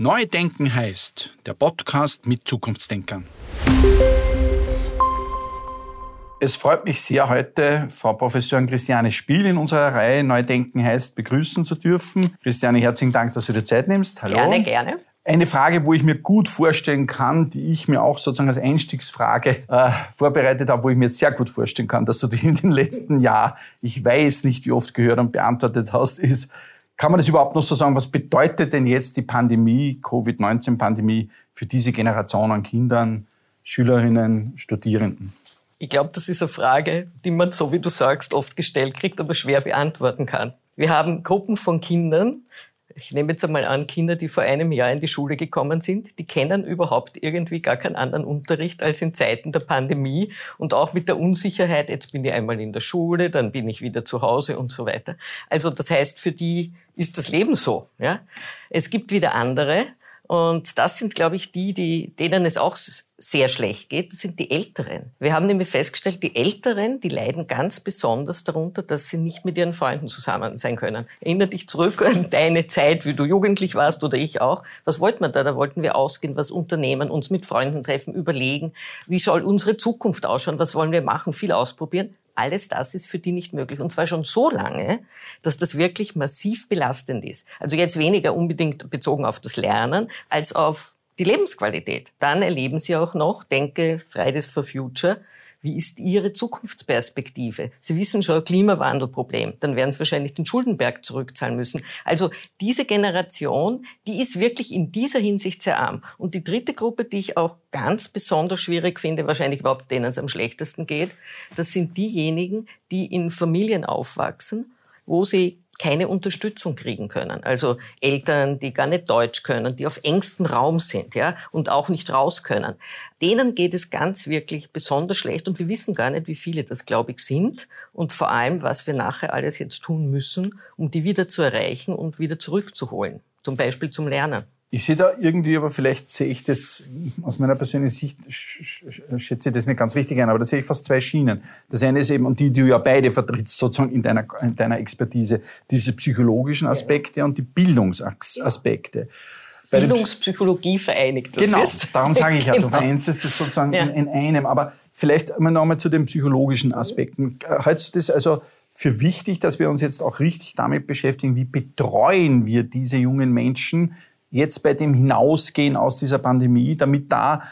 Neu denken heißt der Podcast mit Zukunftsdenkern. Es freut mich sehr, heute Frau Professorin Christiane Spiel in unserer Reihe Neudenken heißt begrüßen zu dürfen. Christiane, herzlichen Dank, dass du dir Zeit nimmst. Hallo. Gerne, gerne. Eine Frage, wo ich mir gut vorstellen kann, die ich mir auch sozusagen als Einstiegsfrage äh, vorbereitet habe, wo ich mir sehr gut vorstellen kann, dass du die in den letzten Jahren, ich weiß nicht wie oft gehört und beantwortet hast, ist, kann man das überhaupt noch so sagen? Was bedeutet denn jetzt die Pandemie, Covid-19-Pandemie für diese Generation an Kindern, Schülerinnen, Studierenden? Ich glaube, das ist eine Frage, die man, so wie du sagst, oft gestellt kriegt, aber schwer beantworten kann. Wir haben Gruppen von Kindern, ich nehme jetzt einmal an, Kinder, die vor einem Jahr in die Schule gekommen sind, die kennen überhaupt irgendwie gar keinen anderen Unterricht als in Zeiten der Pandemie und auch mit der Unsicherheit, jetzt bin ich einmal in der Schule, dann bin ich wieder zu Hause und so weiter. Also das heißt, für die ist das Leben so. Ja? Es gibt wieder andere, und das sind, glaube ich, die, die, denen es auch sehr schlecht geht, sind die Älteren. Wir haben nämlich festgestellt, die Älteren, die leiden ganz besonders darunter, dass sie nicht mit ihren Freunden zusammen sein können. Erinnere dich zurück an deine Zeit, wie du jugendlich warst oder ich auch. Was wollten wir da? Da wollten wir ausgehen, was unternehmen, uns mit Freunden treffen, überlegen, wie soll unsere Zukunft ausschauen, was wollen wir machen, viel ausprobieren. Alles das ist für die nicht möglich. Und zwar schon so lange, dass das wirklich massiv belastend ist. Also jetzt weniger unbedingt bezogen auf das Lernen, als auf die Lebensqualität. Dann erleben sie auch noch, denke Fridays for Future, wie ist Ihre Zukunftsperspektive? Sie wissen schon, Klimawandelproblem. Dann werden Sie wahrscheinlich den Schuldenberg zurückzahlen müssen. Also diese Generation, die ist wirklich in dieser Hinsicht sehr arm. Und die dritte Gruppe, die ich auch ganz besonders schwierig finde, wahrscheinlich überhaupt denen es am schlechtesten geht, das sind diejenigen, die in Familien aufwachsen, wo sie keine Unterstützung kriegen können. Also Eltern, die gar nicht Deutsch können, die auf engstem Raum sind, ja, und auch nicht raus können. Denen geht es ganz wirklich besonders schlecht und wir wissen gar nicht, wie viele das, glaube ich, sind und vor allem, was wir nachher alles jetzt tun müssen, um die wieder zu erreichen und wieder zurückzuholen. Zum Beispiel zum Lernen. Ich sehe da irgendwie, aber vielleicht sehe ich das aus meiner persönlichen Sicht, schätze ich das nicht ganz richtig ein, aber da sehe ich fast zwei Schienen. Das eine ist eben, und die, die du ja beide vertrittst, sozusagen in deiner, in deiner Expertise, diese psychologischen Aspekte und die Bildungsaspekte. Bildungspsychologie vereinigt. Das genau, ist. darum sage ich ja, genau. du vereinst es sozusagen ja. in, in, einem. Aber vielleicht einmal nochmal zu den psychologischen Aspekten. Hältst du das also für wichtig, dass wir uns jetzt auch richtig damit beschäftigen, wie betreuen wir diese jungen Menschen, jetzt bei dem Hinausgehen aus dieser Pandemie, damit da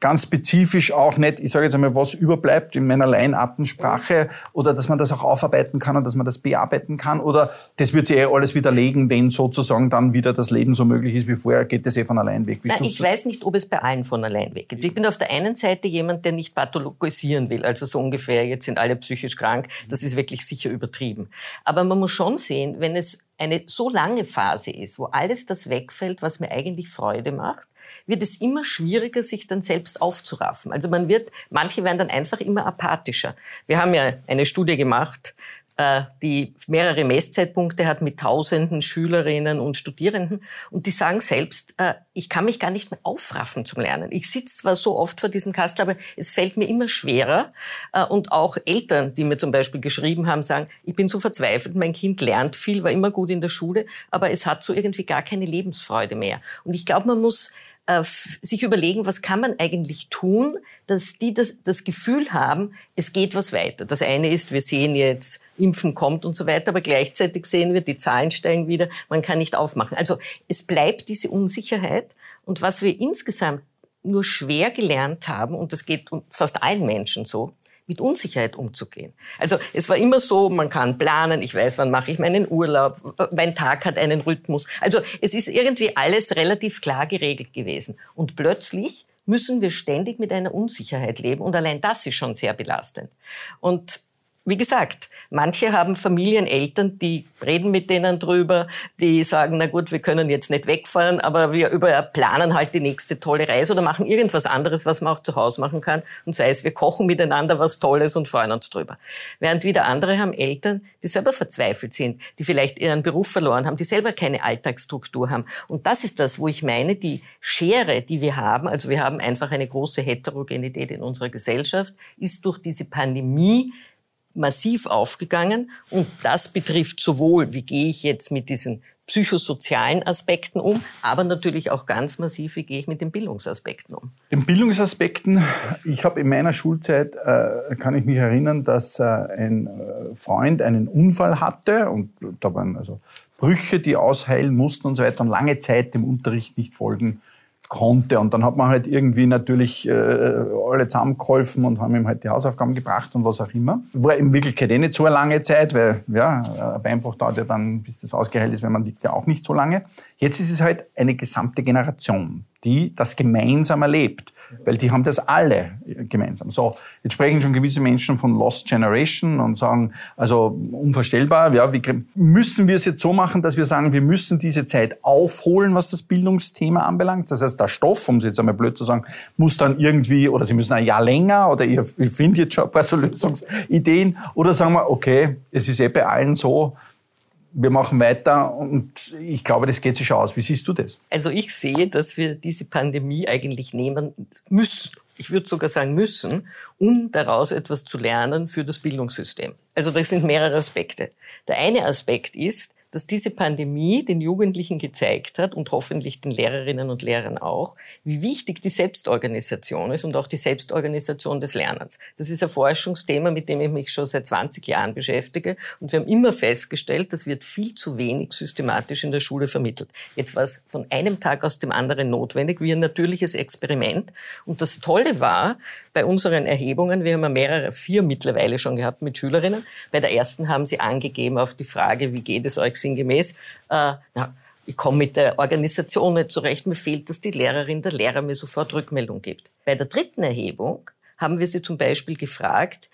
ganz spezifisch auch nicht, ich sage jetzt einmal, was überbleibt in meiner Laienartensprache oder dass man das auch aufarbeiten kann und dass man das bearbeiten kann oder das wird sich eh alles widerlegen, wenn sozusagen dann wieder das Leben so möglich ist wie vorher, geht das eh von allein weg. Wie Na, ich weiß nicht, ob es bei allen von allein weggeht. Ich bin auf der einen Seite jemand, der nicht pathologisieren will, also so ungefähr, jetzt sind alle psychisch krank, das ist wirklich sicher übertrieben. Aber man muss schon sehen, wenn es eine so lange Phase ist, wo alles das wegfällt, was mir eigentlich Freude macht, wird es immer schwieriger, sich dann selbst aufzuraffen. Also man wird, manche werden dann einfach immer apathischer. Wir haben ja eine Studie gemacht, äh, die mehrere Messzeitpunkte hat mit tausenden Schülerinnen und Studierenden. Und die sagen selbst, äh, ich kann mich gar nicht mehr aufraffen zum Lernen. Ich sitze zwar so oft vor diesem Kastel, aber es fällt mir immer schwerer. Äh, und auch Eltern, die mir zum Beispiel geschrieben haben, sagen, ich bin so verzweifelt, mein Kind lernt viel, war immer gut in der Schule, aber es hat so irgendwie gar keine Lebensfreude mehr. Und ich glaube, man muss äh, sich überlegen, was kann man eigentlich tun, dass die das, das Gefühl haben, es geht was weiter. Das eine ist, wir sehen jetzt, Impfen kommt und so weiter, aber gleichzeitig sehen wir, die Zahlen steigen wieder, man kann nicht aufmachen. Also es bleibt diese Unsicherheit und was wir insgesamt nur schwer gelernt haben, und das geht fast allen Menschen so, mit Unsicherheit umzugehen. Also es war immer so, man kann planen, ich weiß, wann mache ich meinen Urlaub, mein Tag hat einen Rhythmus. Also es ist irgendwie alles relativ klar geregelt gewesen. Und plötzlich müssen wir ständig mit einer Unsicherheit leben und allein das ist schon sehr belastend. Und wie gesagt, manche haben Familien, Eltern, die reden mit denen drüber, die sagen, na gut, wir können jetzt nicht wegfahren, aber wir über planen halt die nächste tolle Reise oder machen irgendwas anderes, was man auch zu Hause machen kann. Und sei es, wir kochen miteinander was Tolles und freuen uns drüber. Während wieder andere haben Eltern, die selber verzweifelt sind, die vielleicht ihren Beruf verloren haben, die selber keine Alltagsstruktur haben. Und das ist das, wo ich meine, die Schere, die wir haben, also wir haben einfach eine große Heterogenität in unserer Gesellschaft, ist durch diese Pandemie massiv aufgegangen und das betrifft sowohl, wie gehe ich jetzt mit diesen psychosozialen Aspekten um, aber natürlich auch ganz massiv, wie gehe ich mit den Bildungsaspekten um. Den Bildungsaspekten, ich habe in meiner Schulzeit, äh, kann ich mich erinnern, dass äh, ein äh, Freund einen Unfall hatte und da waren also Brüche, die ausheilen mussten und so weiter und lange Zeit dem Unterricht nicht folgen konnte. Und dann hat man halt irgendwie natürlich äh, alle zusammengeholfen und haben ihm halt die Hausaufgaben gebracht und was auch immer. War in Wirklichkeit eh nicht so eine lange Zeit, weil ja, ein Beinbruch dauert ja dann, bis das ausgeheilt ist, wenn man liegt ja auch nicht so lange. Jetzt ist es halt eine gesamte Generation, die das gemeinsam erlebt. Weil die haben das alle gemeinsam. So, jetzt sprechen schon gewisse Menschen von Lost Generation und sagen, also unvorstellbar, ja, wie, müssen wir es jetzt so machen, dass wir sagen, wir müssen diese Zeit aufholen, was das Bildungsthema anbelangt. Das heißt, der Stoff, um es jetzt einmal blöd zu sagen, muss dann irgendwie, oder Sie müssen ein Jahr länger, oder ihr, findet jetzt schon ein paar so Lösungsideen, oder sagen wir, okay, es ist eh bei allen so, wir machen weiter und ich glaube, das geht sich aus. Wie siehst du das? Also ich sehe, dass wir diese Pandemie eigentlich nehmen müssen. Ich würde sogar sagen müssen, um daraus etwas zu lernen für das Bildungssystem. Also das sind mehrere Aspekte. Der eine Aspekt ist, dass diese Pandemie den Jugendlichen gezeigt hat und hoffentlich den Lehrerinnen und Lehrern auch, wie wichtig die Selbstorganisation ist und auch die Selbstorganisation des Lernens. Das ist ein Forschungsthema, mit dem ich mich schon seit 20 Jahren beschäftige und wir haben immer festgestellt, das wird viel zu wenig systematisch in der Schule vermittelt. Jetzt war es von einem Tag aus dem anderen notwendig, wie ein natürliches Experiment. Und das Tolle war, bei unseren Erhebungen, wir haben mehrere, vier mittlerweile schon gehabt mit Schülerinnen, bei der ersten haben sie angegeben auf die Frage, wie geht es euch sinngemäß, äh, na, ich komme mit der Organisation nicht zurecht, mir fehlt, dass die Lehrerin, der Lehrer mir sofort Rückmeldung gibt. Bei der dritten Erhebung haben wir sie zum Beispiel gefragt,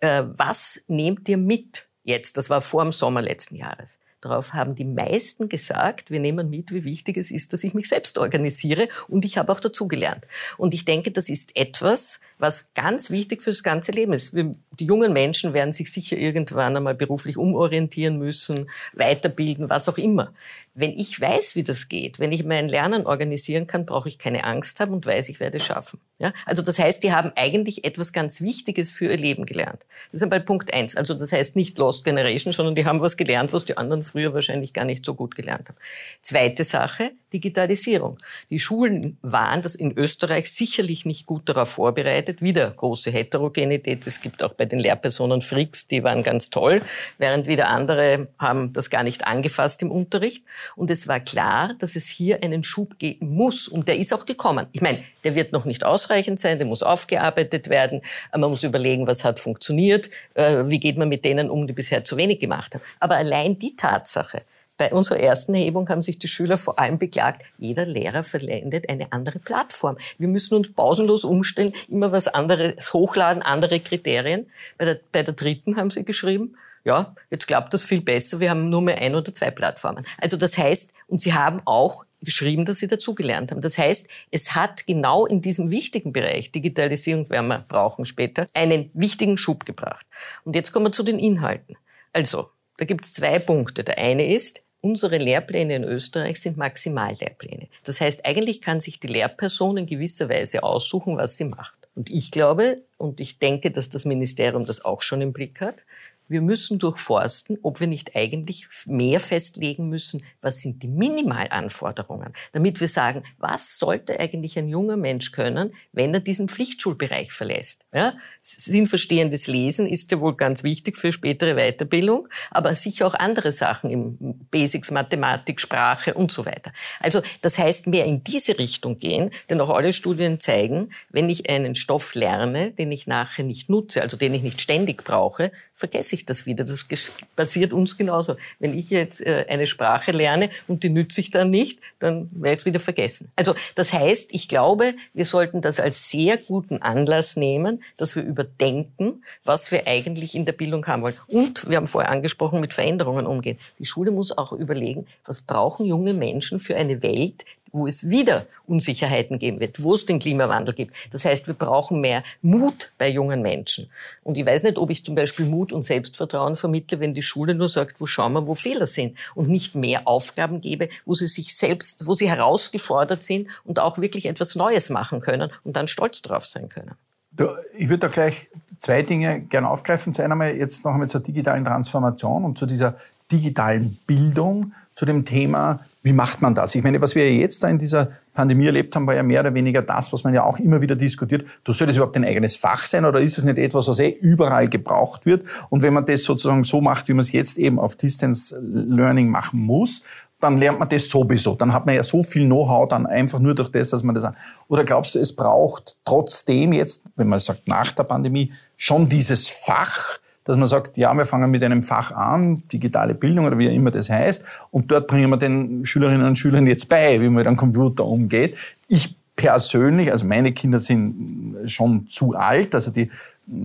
äh, was nehmt ihr mit jetzt? Das war vor dem Sommer letzten Jahres. Darauf haben die meisten gesagt, wir nehmen mit, wie wichtig es ist, dass ich mich selbst organisiere und ich habe auch dazugelernt. Und ich denke, das ist etwas, was ganz wichtig fürs ganze Leben ist. Die jungen Menschen werden sich sicher irgendwann einmal beruflich umorientieren müssen, weiterbilden, was auch immer. Wenn ich weiß, wie das geht, wenn ich mein Lernen organisieren kann, brauche ich keine Angst haben und weiß, ich werde es schaffen. Ja? Also das heißt, die haben eigentlich etwas ganz Wichtiges für ihr Leben gelernt. Das ist einmal Punkt eins. Also das heißt nicht Lost Generation, sondern die haben was gelernt, was die anderen früher wahrscheinlich gar nicht so gut gelernt haben. Zweite Sache, Digitalisierung. Die Schulen waren das in Österreich sicherlich nicht gut darauf vorbereitet. Wieder große Heterogenität. Es gibt auch bei den Lehrpersonen Freaks, die waren ganz toll, während wieder andere haben das gar nicht angefasst im Unterricht. Und es war klar, dass es hier einen Schub geben muss. Und der ist auch gekommen. Ich meine, der wird noch nicht ausreichend sein, der muss aufgearbeitet werden. Man muss überlegen, was hat funktioniert, äh, wie geht man mit denen um, die bisher zu wenig gemacht haben. Aber allein die Tatsache, bei unserer ersten Erhebung haben sich die Schüler vor allem beklagt, jeder Lehrer verwendet eine andere Plattform. Wir müssen uns pausenlos umstellen, immer was anderes hochladen, andere Kriterien. Bei der, bei der dritten haben sie geschrieben, ja, jetzt klappt das viel besser, wir haben nur mehr ein oder zwei Plattformen. Also das heißt, und sie haben auch geschrieben, dass sie dazugelernt haben. Das heißt, es hat genau in diesem wichtigen Bereich, Digitalisierung werden wir brauchen später, einen wichtigen Schub gebracht. Und jetzt kommen wir zu den Inhalten. Also, da gibt es zwei Punkte. Der eine ist, Unsere Lehrpläne in Österreich sind Maximallehrpläne. Das heißt, eigentlich kann sich die Lehrperson in gewisser Weise aussuchen, was sie macht. Und ich glaube, und ich denke, dass das Ministerium das auch schon im Blick hat, wir müssen durchforsten, ob wir nicht eigentlich mehr festlegen müssen, was sind die Minimalanforderungen, damit wir sagen, was sollte eigentlich ein junger Mensch können, wenn er diesen Pflichtschulbereich verlässt. Ja? Sinnverstehendes Lesen ist ja wohl ganz wichtig für spätere Weiterbildung, aber sicher auch andere Sachen im Basics, Mathematik, Sprache und so weiter. Also das heißt, mehr in diese Richtung gehen, denn auch alle Studien zeigen, wenn ich einen Stoff lerne, den ich nachher nicht nutze, also den ich nicht ständig brauche, vergesse ich das wieder. Das passiert uns genauso. Wenn ich jetzt äh, eine Sprache lerne und die nütze ich dann nicht, dann werde ich es wieder vergessen. Also das heißt, ich glaube, wir sollten das als sehr guten Anlass nehmen, dass wir überdenken, was wir eigentlich in der Bildung haben wollen. Und wir haben vorher angesprochen, mit Veränderungen umgehen. Die Schule muss auch überlegen, was brauchen junge Menschen für eine Welt, wo es wieder Unsicherheiten geben wird, wo es den Klimawandel gibt. Das heißt, wir brauchen mehr Mut bei jungen Menschen. Und ich weiß nicht, ob ich zum Beispiel Mut und Selbstvertrauen vermittle, wenn die Schule nur sagt, wo schauen wir, wo Fehler sind und nicht mehr Aufgaben gebe, wo sie sich selbst, wo sie herausgefordert sind und auch wirklich etwas Neues machen können und dann stolz drauf sein können. Ich würde da gleich zwei Dinge gerne aufgreifen. Zu einmal jetzt noch einmal zur digitalen Transformation und zu dieser digitalen Bildung zu dem Thema, wie macht man das? Ich meine, was wir jetzt da in dieser Pandemie erlebt haben, war ja mehr oder weniger das, was man ja auch immer wieder diskutiert. Du soll überhaupt ein eigenes Fach sein oder ist es nicht etwas, was eh überall gebraucht wird? Und wenn man das sozusagen so macht, wie man es jetzt eben auf Distance Learning machen muss, dann lernt man das sowieso. Dann hat man ja so viel Know-how dann einfach nur durch das, dass man das. Oder glaubst du, es braucht trotzdem jetzt, wenn man sagt nach der Pandemie, schon dieses Fach, dass man sagt, ja, wir fangen mit einem Fach an, digitale Bildung oder wie immer das heißt, und dort bringen wir den Schülerinnen und Schülern jetzt bei, wie man mit einem Computer umgeht. Ich persönlich, also meine Kinder sind schon zu alt, also die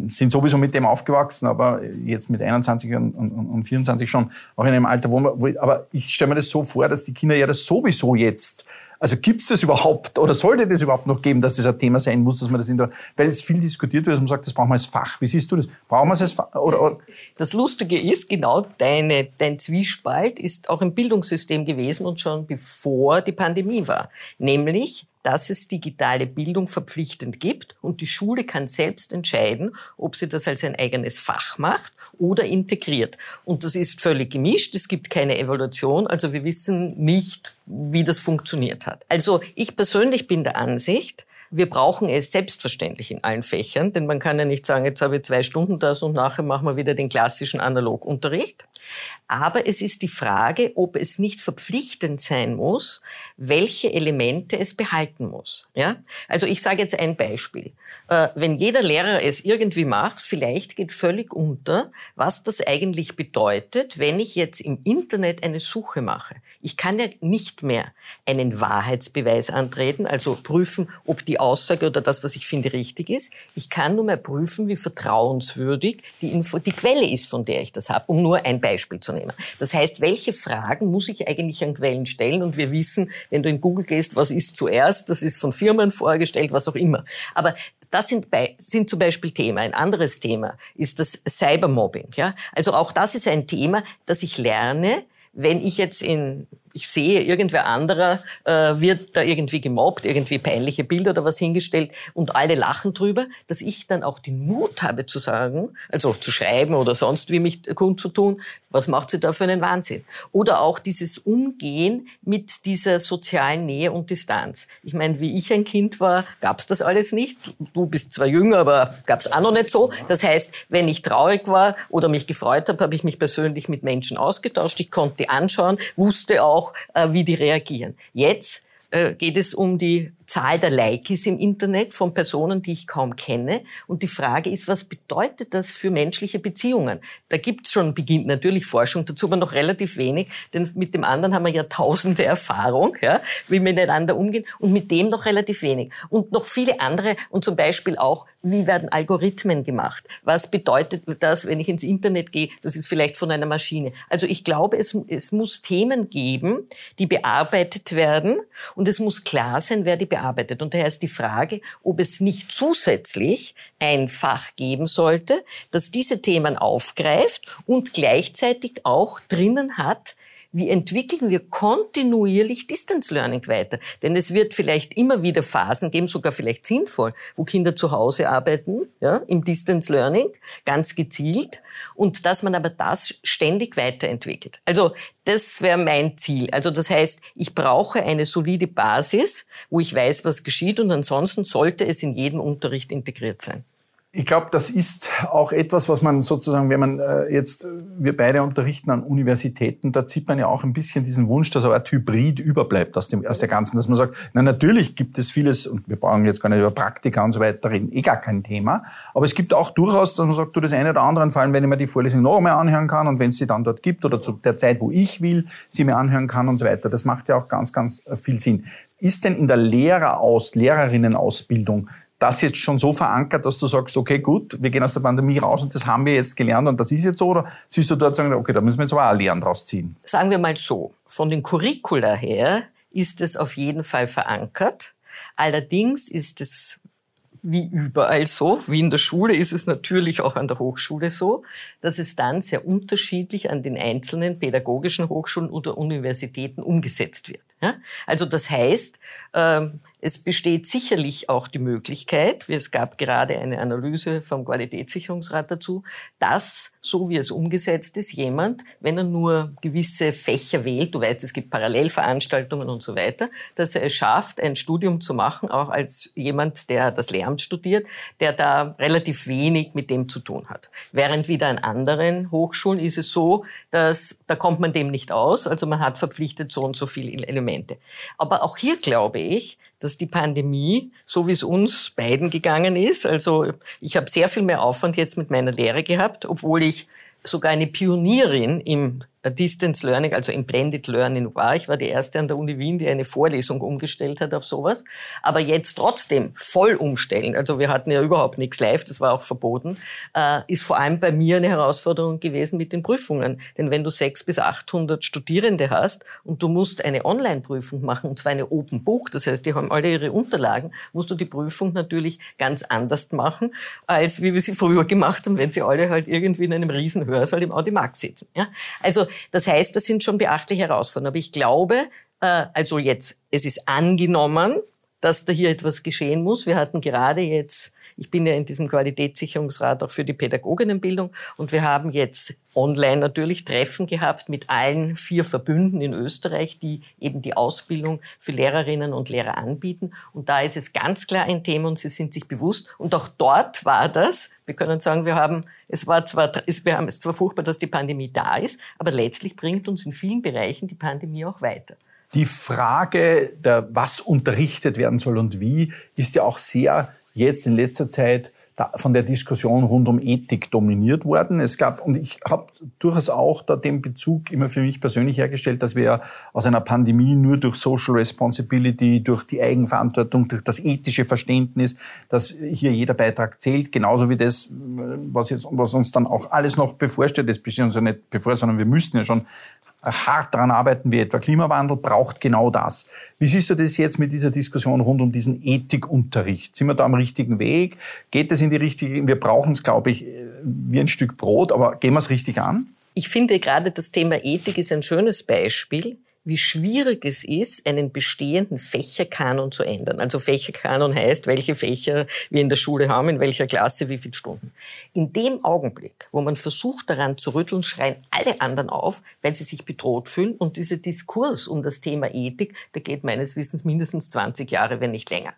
sind sowieso mit dem aufgewachsen, aber jetzt mit 21 und, und, und 24 schon auch in einem Alter, wo man, aber ich stelle mir das so vor, dass die Kinder ja das sowieso jetzt also gibt es das überhaupt oder sollte das überhaupt noch geben, dass das ein Thema sein muss, dass man das in der, weil es viel diskutiert wird, dass man sagt, das brauchen wir als Fach. Wie siehst du das? Brauchen wir es als Fach? Oder, oder? Das Lustige ist, genau deine, dein Zwiespalt ist auch im Bildungssystem gewesen und schon bevor die Pandemie war. Nämlich, dass es digitale Bildung verpflichtend gibt und die Schule kann selbst entscheiden, ob sie das als ein eigenes Fach macht oder integriert. Und das ist völlig gemischt. Es gibt keine Evaluation, also wir wissen nicht, wie das funktioniert hat. Also ich persönlich bin der Ansicht, wir brauchen es selbstverständlich in allen Fächern, denn man kann ja nicht sagen, jetzt habe ich zwei Stunden das und nachher machen wir wieder den klassischen Analogunterricht. Aber es ist die Frage, ob es nicht verpflichtend sein muss, welche Elemente es behalten muss. Ja? Also ich sage jetzt ein Beispiel. Äh, wenn jeder Lehrer es irgendwie macht, vielleicht geht völlig unter, was das eigentlich bedeutet, wenn ich jetzt im Internet eine Suche mache. Ich kann ja nicht mehr einen Wahrheitsbeweis antreten, also prüfen, ob die Aussage oder das, was ich finde, richtig ist. Ich kann nur mehr prüfen, wie vertrauenswürdig die, Info, die Quelle ist, von der ich das habe, um nur ein Beispiel zu nehmen. Das heißt, welche Fragen muss ich eigentlich an Quellen stellen? Und wir wissen, wenn du in Google gehst, was ist zuerst, das ist von Firmen vorgestellt, was auch immer. Aber das sind, bei, sind zum Beispiel Thema. Ein anderes Thema ist das Cybermobbing. Ja? Also auch das ist ein Thema, das ich lerne, wenn ich jetzt in ich sehe, irgendwer anderer äh, wird da irgendwie gemobbt, irgendwie peinliche Bilder oder was hingestellt und alle lachen drüber, dass ich dann auch den Mut habe zu sagen, also zu schreiben oder sonst wie mich kundzutun, was macht sie da für einen Wahnsinn? Oder auch dieses Umgehen mit dieser sozialen Nähe und Distanz. Ich meine, wie ich ein Kind war, gab's das alles nicht. Du bist zwar jünger, aber gab's auch noch nicht so. Das heißt, wenn ich traurig war oder mich gefreut habe, habe ich mich persönlich mit Menschen ausgetauscht. Ich konnte die anschauen, wusste auch, auch, äh, wie die reagieren. Jetzt äh, geht es um die Zahl der Likes im Internet von Personen, die ich kaum kenne. Und die Frage ist, was bedeutet das für menschliche Beziehungen? Da gibt es schon, beginnt natürlich Forschung dazu, aber noch relativ wenig, denn mit dem anderen haben wir ja tausende Erfahrung, ja, wie wir miteinander umgehen, und mit dem noch relativ wenig. Und noch viele andere, und zum Beispiel auch, wie werden Algorithmen gemacht? Was bedeutet das, wenn ich ins Internet gehe? Das ist vielleicht von einer Maschine. Also ich glaube, es, es muss Themen geben, die bearbeitet werden, und es muss klar sein, wer die bearbeitet. Und daher ist die Frage, ob es nicht zusätzlich ein Fach geben sollte, das diese Themen aufgreift und gleichzeitig auch drinnen hat, wie entwickeln wir kontinuierlich Distance Learning weiter? Denn es wird vielleicht immer wieder Phasen geben, sogar vielleicht sinnvoll, wo Kinder zu Hause arbeiten, ja, im Distance Learning, ganz gezielt, und dass man aber das ständig weiterentwickelt. Also das wäre mein Ziel. Also das heißt, ich brauche eine solide Basis, wo ich weiß, was geschieht, und ansonsten sollte es in jedem Unterricht integriert sein. Ich glaube, das ist auch etwas, was man sozusagen, wenn man äh, jetzt, wir beide unterrichten an Universitäten, da zieht man ja auch ein bisschen diesen Wunsch, dass aber ein Hybrid überbleibt aus, dem, aus der ganzen, dass man sagt, na natürlich gibt es vieles, und wir brauchen jetzt gar nicht über Praktika und so weiter reden, eh gar kein Thema, aber es gibt auch durchaus, dass man sagt, du, das eine oder andere, vor allem wenn ich mir die Vorlesung noch einmal anhören kann und wenn es sie dann dort gibt oder zu der Zeit, wo ich will, sie mir anhören kann und so weiter, das macht ja auch ganz, ganz viel Sinn. Ist denn in der Lehreraus, Lehrerinnenausbildung das jetzt schon so verankert, dass du sagst, okay, gut, wir gehen aus der Pandemie raus und das haben wir jetzt gelernt und das ist jetzt so? Oder siehst du dort sagen, okay, da müssen wir jetzt aber auch Lehren draus ziehen? Sagen wir mal so, von den Curricula her ist es auf jeden Fall verankert. Allerdings ist es wie überall so, wie in der Schule ist es natürlich auch an der Hochschule so, dass es dann sehr unterschiedlich an den einzelnen pädagogischen Hochschulen oder Universitäten umgesetzt wird. Also das heißt, ähm, es besteht sicherlich auch die Möglichkeit, es gab gerade eine Analyse vom Qualitätssicherungsrat dazu, dass, so wie es umgesetzt ist, jemand, wenn er nur gewisse Fächer wählt, du weißt, es gibt Parallelveranstaltungen und so weiter, dass er es schafft, ein Studium zu machen, auch als jemand, der das Lehramt studiert, der da relativ wenig mit dem zu tun hat. Während wieder an anderen Hochschulen ist es so, dass da kommt man dem nicht aus, also man hat verpflichtet so und so viele Elemente. Aber auch hier glaube ich, dass die Pandemie, so wie es uns beiden gegangen ist, also ich habe sehr viel mehr Aufwand jetzt mit meiner Lehre gehabt, obwohl ich sogar eine Pionierin im Distance Learning, also im Blended Learning war. Ich war die erste an der Uni Wien, die eine Vorlesung umgestellt hat auf sowas. Aber jetzt trotzdem voll umstellen, also wir hatten ja überhaupt nichts live, das war auch verboten, äh, ist vor allem bei mir eine Herausforderung gewesen mit den Prüfungen. Denn wenn du sechs bis 800 Studierende hast und du musst eine Online-Prüfung machen, und zwar eine Open Book, das heißt, die haben alle ihre Unterlagen, musst du die Prüfung natürlich ganz anders machen, als wie wir sie früher gemacht haben, wenn sie alle halt irgendwie in einem riesen Hörsaal im Audimax sitzen. Ja? Also das heißt, das sind schon beachtliche Herausforderungen. Aber ich glaube, äh, also jetzt, es ist angenommen, dass da hier etwas geschehen muss. Wir hatten gerade jetzt, ich bin ja in diesem Qualitätssicherungsrat auch für die Pädagoginnenbildung und wir haben jetzt online natürlich Treffen gehabt mit allen vier Verbünden in Österreich, die eben die Ausbildung für Lehrerinnen und Lehrer anbieten. Und da ist es ganz klar ein Thema und sie sind sich bewusst. Und auch dort war das, wir können sagen, wir haben, es war zwar, wir haben es zwar furchtbar, dass die Pandemie da ist, aber letztlich bringt uns in vielen Bereichen die Pandemie auch weiter. Die Frage, der, was unterrichtet werden soll und wie, ist ja auch sehr jetzt in letzter Zeit von der Diskussion rund um Ethik dominiert worden. Es gab, und ich habe durchaus auch da den Bezug immer für mich persönlich hergestellt, dass wir aus einer Pandemie nur durch Social Responsibility, durch die Eigenverantwortung, durch das ethische Verständnis, dass hier jeder Beitrag zählt, genauso wie das, was, jetzt, was uns dann auch alles noch bevorsteht, das besteht uns ja nicht bevor, sondern wir müssten ja schon hart daran arbeiten, wie etwa Klimawandel, braucht genau das. Wie siehst du das jetzt mit dieser Diskussion rund um diesen Ethikunterricht? Sind wir da am richtigen Weg? Geht es in die richtige, wir brauchen es, glaube ich, wie ein Stück Brot, aber gehen wir es richtig an? Ich finde gerade das Thema Ethik ist ein schönes Beispiel, wie schwierig es ist, einen bestehenden Fächerkanon zu ändern. Also Fächerkanon heißt, welche Fächer wir in der Schule haben, in welcher Klasse, wie viele Stunden. In dem Augenblick, wo man versucht daran zu rütteln, schreien alle anderen auf, weil sie sich bedroht fühlen. Und dieser Diskurs um das Thema Ethik, der geht meines Wissens mindestens 20 Jahre, wenn nicht länger.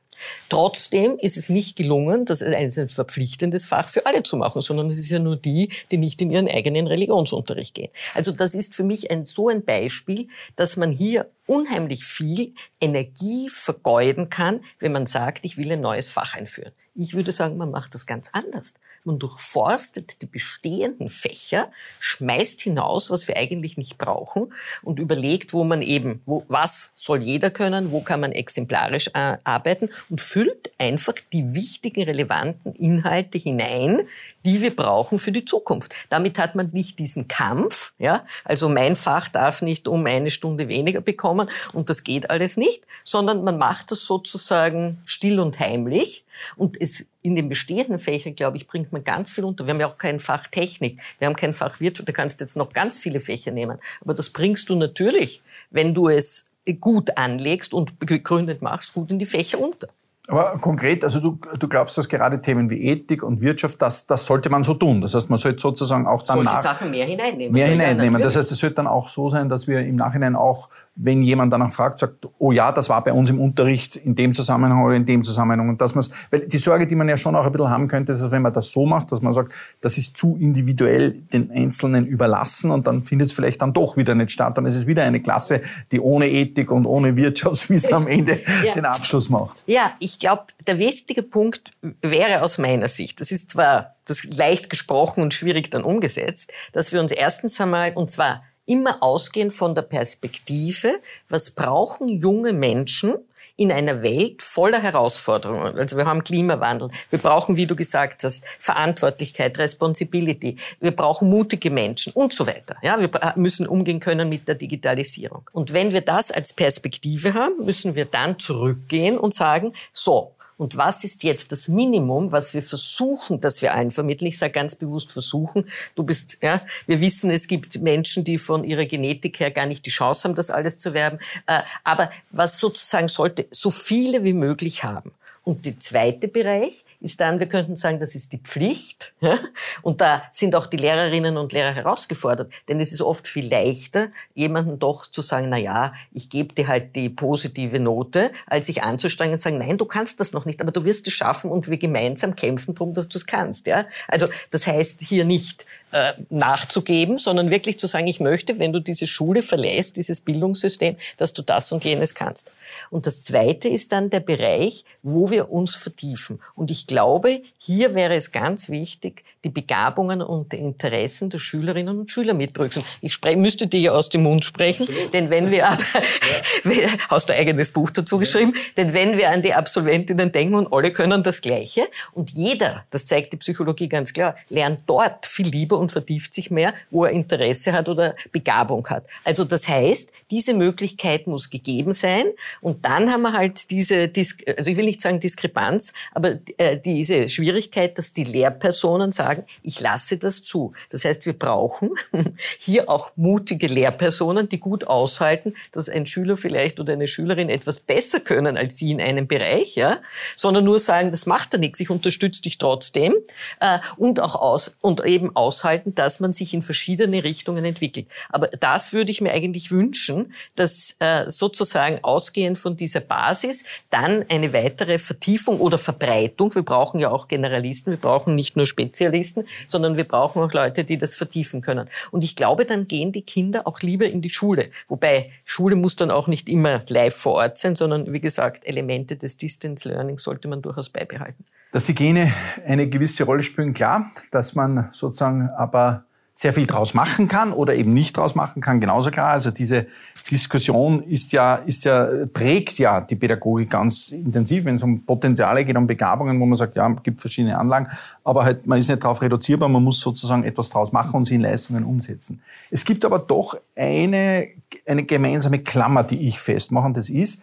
Trotzdem ist es nicht gelungen, das ist ein verpflichtendes Fach für alle zu machen, sondern es ist ja nur die, die nicht in ihren eigenen Religionsunterricht gehen. Also das ist für mich ein, so ein Beispiel, dass man hier unheimlich viel Energie vergeuden kann, wenn man sagt, ich will ein neues Fach einführen. Ich würde sagen, man macht das ganz anders. Man durchforstet die bestehenden Fächer, schmeißt hinaus, was wir eigentlich nicht brauchen und überlegt, wo man eben, wo, was soll jeder können, wo kann man exemplarisch äh, arbeiten und füllt einfach die wichtigen, relevanten Inhalte hinein, die wir brauchen für die Zukunft. Damit hat man nicht diesen Kampf, ja, also mein Fach darf nicht um eine Stunde weniger bekommen und das geht alles nicht, sondern man macht das sozusagen still und heimlich und es in den bestehenden Fächern, glaube ich, bringt man ganz viel unter. Wir haben ja auch kein Fach Technik, wir haben kein Fach Wirtschaft, da kannst du jetzt noch ganz viele Fächer nehmen. Aber das bringst du natürlich, wenn du es gut anlegst und begründet machst, gut in die Fächer unter. Aber konkret, also du, du glaubst, dass gerade Themen wie Ethik und Wirtschaft, das, das sollte man so tun. Das heißt, man sollte sozusagen auch dann sollte Sachen mehr hineinnehmen. Mehr hineinnehmen. Ja, das heißt, es sollte dann auch so sein, dass wir im Nachhinein auch wenn jemand danach fragt, sagt, oh ja, das war bei uns im Unterricht in dem Zusammenhang oder in dem Zusammenhang. Und dass man weil die Sorge, die man ja schon auch ein bisschen haben könnte, ist, dass wenn man das so macht, dass man sagt, das ist zu individuell den Einzelnen überlassen und dann findet es vielleicht dann doch wieder nicht statt. Dann ist es wieder eine Klasse, die ohne Ethik und ohne Wirtschaftswissen am Ende ja. den Abschluss macht. Ja, ich glaube, der wichtige Punkt wäre aus meiner Sicht, das ist zwar das leicht gesprochen und schwierig dann umgesetzt, dass wir uns erstens einmal, und zwar immer ausgehend von der Perspektive, was brauchen junge Menschen in einer Welt voller Herausforderungen. Also wir haben Klimawandel, wir brauchen, wie du gesagt hast, Verantwortlichkeit, Responsibility, wir brauchen mutige Menschen und so weiter. Ja, wir müssen umgehen können mit der Digitalisierung. Und wenn wir das als Perspektive haben, müssen wir dann zurückgehen und sagen, so, Und was ist jetzt das Minimum, was wir versuchen, dass wir allen vermitteln? Ich sage ganz bewusst versuchen. Du bist, ja, wir wissen, es gibt Menschen, die von ihrer Genetik her gar nicht die Chance haben, das alles zu werben. Äh, aber was sozusagen sollte, so viele wie möglich haben. Und der zweite Bereich ist dann, wir könnten sagen, das ist die Pflicht. Ja? Und da sind auch die Lehrerinnen und Lehrer herausgefordert. Denn es ist oft viel leichter, jemanden doch zu sagen, na ja, ich gebe dir halt die positive Note, als sich anzustrengen und sagen, nein, du kannst das noch nicht, aber du wirst es schaffen und wir gemeinsam kämpfen darum, dass du es kannst. Ja? Also das heißt hier nicht äh, nachzugeben, sondern wirklich zu sagen, ich möchte, wenn du diese Schule verlässt, dieses Bildungssystem, dass du das und jenes kannst. Und das Zweite ist dann der Bereich, wo wir uns vertiefen. Und ich glaube, hier wäre es ganz wichtig, die Begabungen und die Interessen der Schülerinnen und Schüler mit Ich müsste dir ja aus dem Mund sprechen, Absolut. denn wenn wir, aber, ja. hast du eigenes Buch dazu geschrieben, ja. denn wenn wir an die Absolventinnen denken und alle können das Gleiche und jeder, das zeigt die Psychologie ganz klar, lernt dort viel lieber und vertieft sich mehr, wo er Interesse hat oder Begabung hat. Also das heißt, diese Möglichkeit muss gegeben sein und dann haben wir halt diese, also ich will nicht sagen Diskrepanz, aber äh, diese Schwierigkeit, dass die Lehrpersonen sagen, ich lasse das zu. Das heißt, wir brauchen hier auch mutige Lehrpersonen, die gut aushalten, dass ein Schüler vielleicht oder eine Schülerin etwas besser können als sie in einem Bereich, ja, sondern nur sagen, das macht ja nichts, ich unterstütze dich trotzdem äh, und auch aus und eben aushalten, dass man sich in verschiedene Richtungen entwickelt. Aber das würde ich mir eigentlich wünschen, dass äh, sozusagen ausgehend von dieser Basis dann eine weitere Vertiefung oder Verbreitung. Wir brauchen ja auch Generalisten, wir brauchen nicht nur Spezialisten, sondern wir brauchen auch Leute, die das vertiefen können. Und ich glaube, dann gehen die Kinder auch lieber in die Schule. Wobei Schule muss dann auch nicht immer live vor Ort sein, sondern wie gesagt, Elemente des Distance Learning sollte man durchaus beibehalten. Dass die Gene eine gewisse Rolle spielen, klar. Dass man sozusagen aber sehr viel draus machen kann oder eben nicht draus machen kann, genauso klar. Also diese Diskussion ist ja, ist ja, prägt ja die Pädagogik ganz intensiv, wenn es um Potenziale geht, um Begabungen, wo man sagt, ja, gibt verschiedene Anlagen, aber halt, man ist nicht darauf reduzierbar, man muss sozusagen etwas draus machen und sie in Leistungen umsetzen. Es gibt aber doch eine, eine gemeinsame Klammer, die ich festmache, und das ist,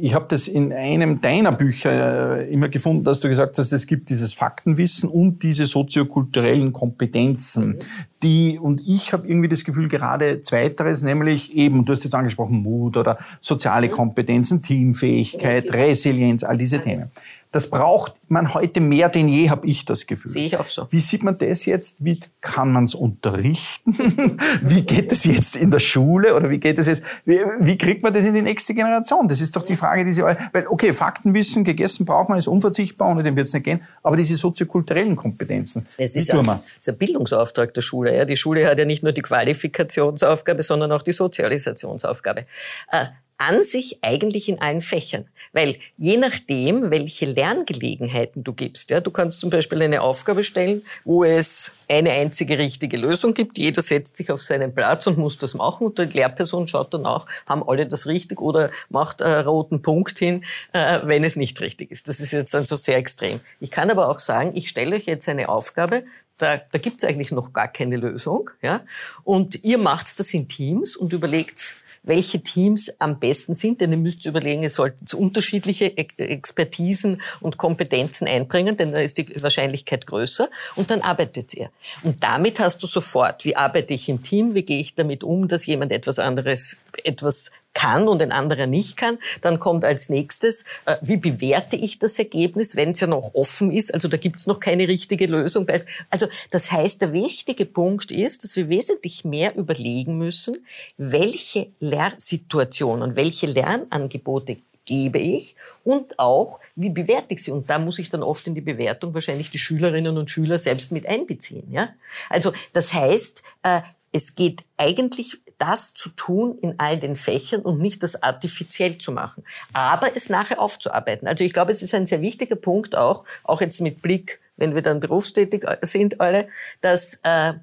ich habe das in einem deiner Bücher äh, immer gefunden, dass du gesagt hast, es gibt dieses Faktenwissen und diese soziokulturellen Kompetenzen, die, und ich habe irgendwie das Gefühl, gerade zweiteres, nämlich eben, du hast jetzt angesprochen, Mut oder soziale Kompetenzen, Teamfähigkeit, Resilienz, all diese Themen. Das braucht man heute mehr denn je, habe ich das Gefühl. Sehe ich auch so. Wie sieht man das jetzt? Wie kann man es unterrichten? wie geht es jetzt in der Schule? Oder wie geht es jetzt? Wie, wie, kriegt man das in die nächste Generation? Das ist doch die Frage, die Sie alle, weil, okay, Faktenwissen, gegessen braucht man, ist unverzichtbar, ohne dem wird es nicht gehen. Aber diese soziokulturellen Kompetenzen, es ist, ein, ist ein Bildungsauftrag der Schule. Ja. Die Schule hat ja nicht nur die Qualifikationsaufgabe, sondern auch die Sozialisationsaufgabe. Äh, an sich eigentlich in allen Fächern. Weil je nachdem, welche Lerngelegenheiten du gibst, ja, du kannst zum Beispiel eine Aufgabe stellen, wo es eine einzige richtige Lösung gibt. Jeder setzt sich auf seinen Platz und muss das machen und die Lehrperson schaut danach, haben alle das richtig oder macht einen roten Punkt hin, äh, wenn es nicht richtig ist. Das ist jetzt also sehr extrem. Ich kann aber auch sagen, ich stelle euch jetzt eine Aufgabe, da, da gibt es eigentlich noch gar keine Lösung. Ja? Und ihr macht das in Teams und überlegt, welche Teams am besten sind, denn ihr müsst überlegen, ihr solltet unterschiedliche Expertisen und Kompetenzen einbringen, denn dann ist die Wahrscheinlichkeit größer und dann arbeitet ihr. Und damit hast du sofort, wie arbeite ich im Team, wie gehe ich damit um, dass jemand etwas anderes, etwas kann und ein anderer nicht kann. Dann kommt als nächstes, äh, wie bewerte ich das Ergebnis, wenn es ja noch offen ist. Also da gibt es noch keine richtige Lösung. Also das heißt, der wichtige Punkt ist, dass wir wesentlich mehr überlegen müssen, welche Lernsituationen, welche Lernangebote gebe ich und auch, wie bewerte ich sie. Und da muss ich dann oft in die Bewertung wahrscheinlich die Schülerinnen und Schüler selbst mit einbeziehen. Ja? Also das heißt, äh, es geht eigentlich das zu tun in all den Fächern und nicht das artifiziell zu machen, aber es nachher aufzuarbeiten. Also ich glaube, es ist ein sehr wichtiger Punkt auch, auch jetzt mit Blick, wenn wir dann berufstätig sind alle, dass äh,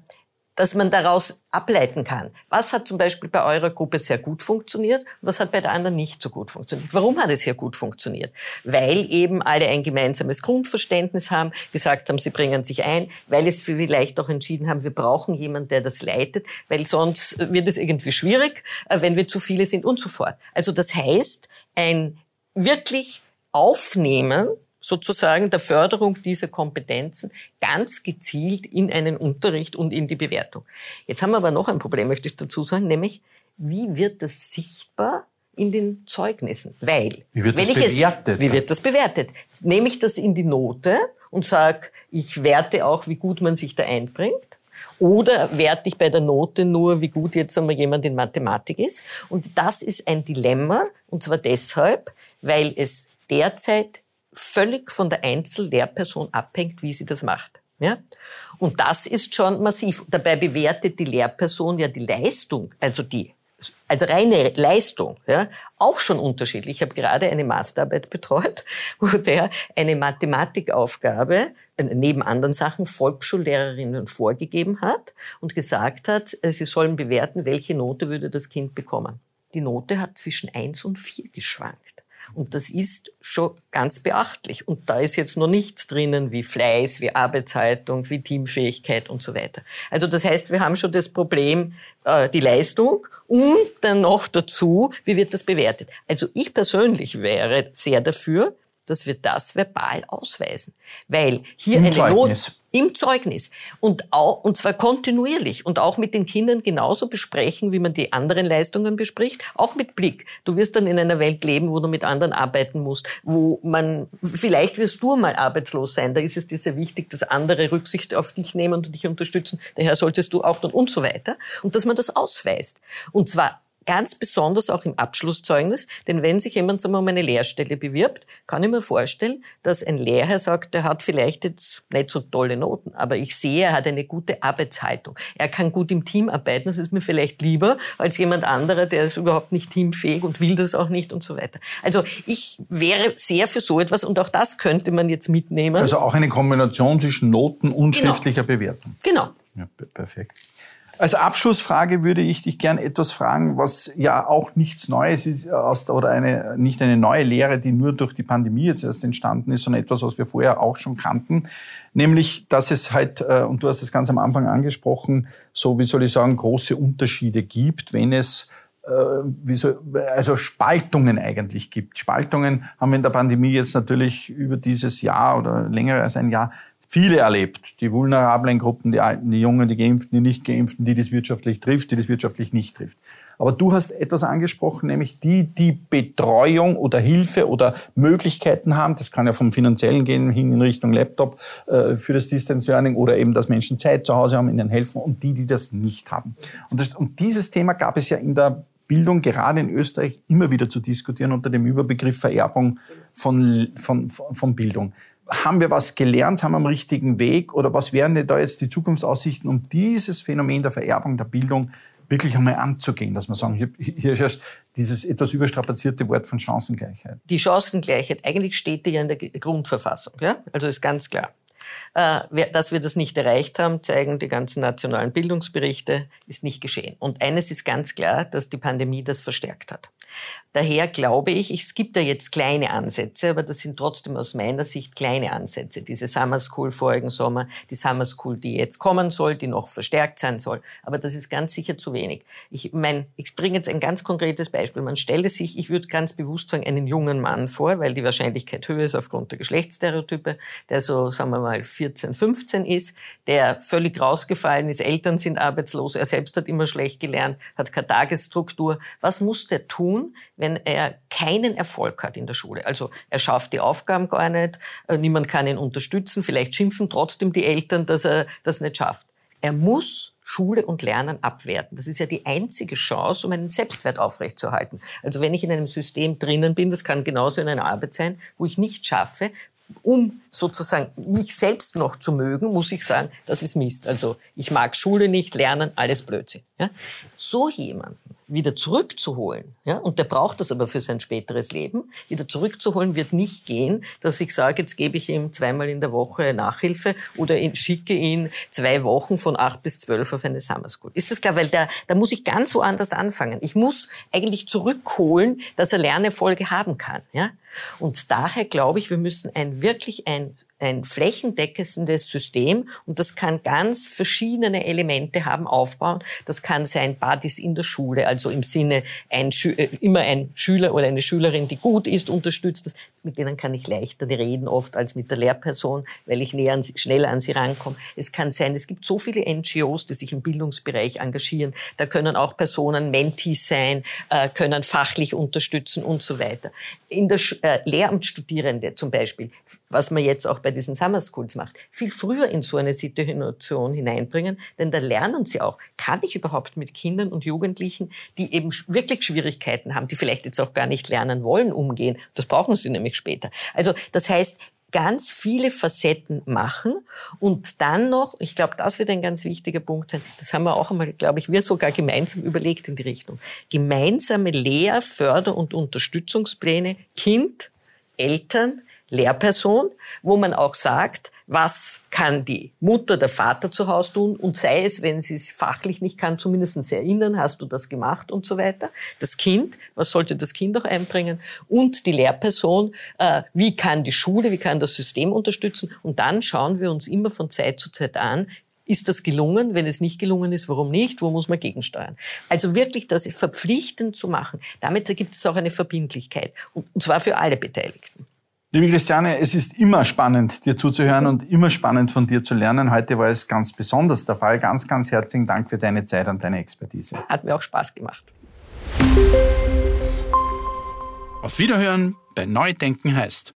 dass man daraus ableiten kann. Was hat zum Beispiel bei eurer Gruppe sehr gut funktioniert was hat bei der anderen nicht so gut funktioniert? Warum hat es hier gut funktioniert? Weil eben alle ein gemeinsames Grundverständnis haben, gesagt haben, sie bringen sich ein, weil es vielleicht auch entschieden haben, wir brauchen jemanden, der das leitet, weil sonst wird es irgendwie schwierig, äh, wenn wir zu viele sind und so fort. Also das heißt, ein wirklich Aufnehmen sozusagen der Förderung dieser Kompetenzen ganz gezielt in einen Unterricht und in die Bewertung. Jetzt haben wir aber noch ein Problem, möchte ich dazu sagen, nämlich wie wird das sichtbar in den Zeugnissen? Weil, wie wird das bewertet? Es, wie wird das bewertet? Nehme ich das in die Note und sage, ich werte auch, wie gut man sich da einbringt? Oder werte ich bei der Note nur, wie gut jetzt einmal jemand in Mathematik ist? Und das ist ein Dilemma, und zwar deshalb, weil es derzeit völlig von der Einzellehrperson abhängt, wie sie das macht. Ja? Und das ist schon massiv. Dabei bewertet die Lehrperson ja die Leistung, also die also reine Leistung, ja, auch schon unterschiedlich. Ich habe gerade eine Masterarbeit betreut, wo der eine Mathematikaufgabe äh, neben anderen Sachen Volksschullehrerinnen vorgegeben hat und gesagt hat, äh, sie sollen bewerten, welche Note würde das Kind bekommen. Die Note hat zwischen eins und vier geschwankt. Und das ist schon ganz beachtlich. Und da ist jetzt noch nichts drinnen wie Fleiß, wie Arbeitshaltung, wie Teamfähigkeit und so weiter. Also das heißt, wir haben schon das Problem, äh, die Leistung und dann noch dazu, wie wird das bewertet. Also ich persönlich wäre sehr dafür, dass wir das verbal ausweisen. Weil hier Im eine Zeugnis. Not im Zeugnis und auch, und zwar kontinuierlich und auch mit den Kindern genauso besprechen, wie man die anderen Leistungen bespricht, auch mit Blick. Du wirst dann in einer Welt leben, wo du mit anderen arbeiten musst, wo man, vielleicht wirst du mal arbeitslos sein, da ist es dir sehr wichtig, dass andere Rücksicht auf dich nehmen und dich unterstützen, daher solltest du auch dann und so weiter. Und dass man das ausweist. Und zwar Ganz besonders auch im Abschlusszeugnis, denn wenn sich jemand sagen um eine Lehrstelle bewirbt, kann ich mir vorstellen, dass ein Lehrer sagt, der hat vielleicht jetzt nicht so tolle Noten, aber ich sehe, er hat eine gute Arbeitshaltung. Er kann gut im Team arbeiten, das ist mir vielleicht lieber als jemand anderer, der ist überhaupt nicht teamfähig und will das auch nicht und so weiter. Also ich wäre sehr für so etwas und auch das könnte man jetzt mitnehmen. Also auch eine Kombination zwischen Noten und genau. schriftlicher Bewertung. Genau. Ja, perfekt. Als Abschlussfrage würde ich dich gern etwas fragen, was ja auch nichts Neues ist aus, oder eine, nicht eine neue Lehre, die nur durch die Pandemie jetzt erst entstanden ist, sondern etwas, was wir vorher auch schon kannten. Nämlich, dass es halt, äh, und du hast es ganz am Anfang angesprochen, so, wie soll ich sagen, große Unterschiede gibt, wenn es äh, also Spaltungen eigentlich gibt. Spaltungen haben wir in der Pandemie jetzt natürlich über dieses Jahr oder länger als ein Jahr viele erlebt. Die vulnerablen Gruppen, die Alten, die Jungen, die Geimpften, die Nicht-Geimpften, die das wirtschaftlich trifft, die das wirtschaftlich nicht trifft. Aber du hast etwas angesprochen, nämlich die, die Betreuung oder Hilfe oder Möglichkeiten haben. Das kann ja vom Finanziellen gehen hin in Richtung Laptop äh, für das Distance Learning oder eben, dass Menschen Zeit zu Hause haben, ihnen helfen und die, die das nicht haben. Und, das, und dieses Thema gab es ja in der Bildung gerade in Österreich immer wieder zu diskutieren unter dem Überbegriff Vererbung von, von, von Bildung haben wir was gelernt, haben wir am richtigen Weg oder was wären denn da jetzt die Zukunftsaussichten, um dieses Phänomen der Vererbung der Bildung wirklich einmal anzugehen, dass man sagen, hier, herrscht dieses etwas überstrapazierte Wort von Chancengleichheit. Die Chancengleichheit, eigentlich steht die ja in der Grundverfassung, ja? Also ist ganz klar. Äh, dass wir das nicht erreicht haben, zeigen die ganzen nationalen Bildungsberichte, ist nicht geschehen. Und eines ist ganz klar, dass die Pandemie das verstärkt hat. Daher glaube ich, es gibt da jetzt kleine Ansätze, aber das sind trotzdem aus meiner Sicht kleine Ansätze. Diese Summer School vorigen Sommer, die Summer School, die jetzt kommen soll, die noch verstärkt sein soll. Aber das ist ganz sicher zu wenig. Ich meine, ich bringe jetzt ein ganz konkretes Beispiel. Man stelle sich, ich würde ganz bewusst sagen, einen jungen Mann vor, weil die Wahrscheinlichkeit höher ist aufgrund der Geschlechtsstereotype, der so, sagen wir mal, 14, 15 ist, der völlig rausgefallen ist, Eltern sind arbeitslos, er selbst hat immer schlecht gelernt, hat keine Tagesstruktur. Was muss der tun, wenn er keinen Erfolg hat in der Schule. Also er schafft die Aufgaben gar nicht, äh, niemand kann ihn unterstützen, vielleicht schimpfen trotzdem die Eltern, dass er das nicht schafft. Er muss Schule und Lernen abwerten. Das ist ja die einzige Chance, um einen Selbstwert aufrechtzuerhalten. Also wenn ich in einem System drinnen bin, das kann genauso in einer Arbeit sein, wo ich nicht schaffe, um sozusagen mich selbst noch zu mögen, muss ich sagen, das ist Mist. Also ich mag Schule nicht, Lernen, alles Blödsinn. Ja? So jemanden wieder zurückzuholen, ja, und der braucht das aber für sein späteres Leben, wieder zurückzuholen wird nicht gehen, dass ich sage, jetzt gebe ich ihm zweimal in der Woche Nachhilfe oder schicke ihn zwei Wochen von acht bis zwölf auf eine Summer School. Ist das klar? Weil da, da muss ich ganz woanders anfangen. Ich muss eigentlich zurückholen, dass er Lernerfolge haben kann, ja. Und daher glaube ich, wir müssen ein wirklich ein ein flächendeckendes System und das kann ganz verschiedene Elemente haben, aufbauen. Das kann sein Buddies in der Schule, also im Sinne ein, äh, immer ein Schüler oder eine Schülerin, die gut ist, unterstützt das. Mit denen kann ich leichter reden oft als mit der Lehrperson, weil ich näher an sie, schneller an sie rankomme. Es kann sein, es gibt so viele NGOs, die sich im Bildungsbereich engagieren. Da können auch Personen Mentees sein, äh, können fachlich unterstützen und so weiter. In der äh, Lehramtsstudierende zum Beispiel, was man jetzt auch bei diesen Summer Schools macht, viel früher in so eine Situation hineinbringen, denn da lernen sie auch, kann ich überhaupt mit Kindern und Jugendlichen, die eben wirklich Schwierigkeiten haben, die vielleicht jetzt auch gar nicht lernen wollen, umgehen. Das brauchen sie nämlich später. Also das heißt, ganz viele Facetten machen und dann noch, ich glaube, das wird ein ganz wichtiger Punkt sein, das haben wir auch einmal, glaube ich, wir sogar gemeinsam überlegt in die Richtung, gemeinsame Lehr-, Förder- und Unterstützungspläne Kind, Eltern, Lehrperson, wo man auch sagt, was kann die Mutter, der Vater zu Hause tun und sei es, wenn sie es fachlich nicht kann, zumindest erinnern, hast du das gemacht und so weiter. Das Kind, was sollte das Kind auch einbringen und die Lehrperson, äh, wie kann die Schule, wie kann das System unterstützen und dann schauen wir uns immer von Zeit zu Zeit an, ist das gelungen? Wenn es nicht gelungen ist, warum nicht? Wo muss man gegensteuern? Also wirklich das verpflichtend zu machen. Damit gibt es auch eine Verbindlichkeit. Und zwar für alle Beteiligten. Liebe Christiane, es ist immer spannend, dir zuzuhören und immer spannend von dir zu lernen. Heute war es ganz besonders der Fall. Ganz, ganz herzlichen Dank für deine Zeit und deine Expertise. Hat mir auch Spaß gemacht. Auf Wiederhören bei Neudenken heißt.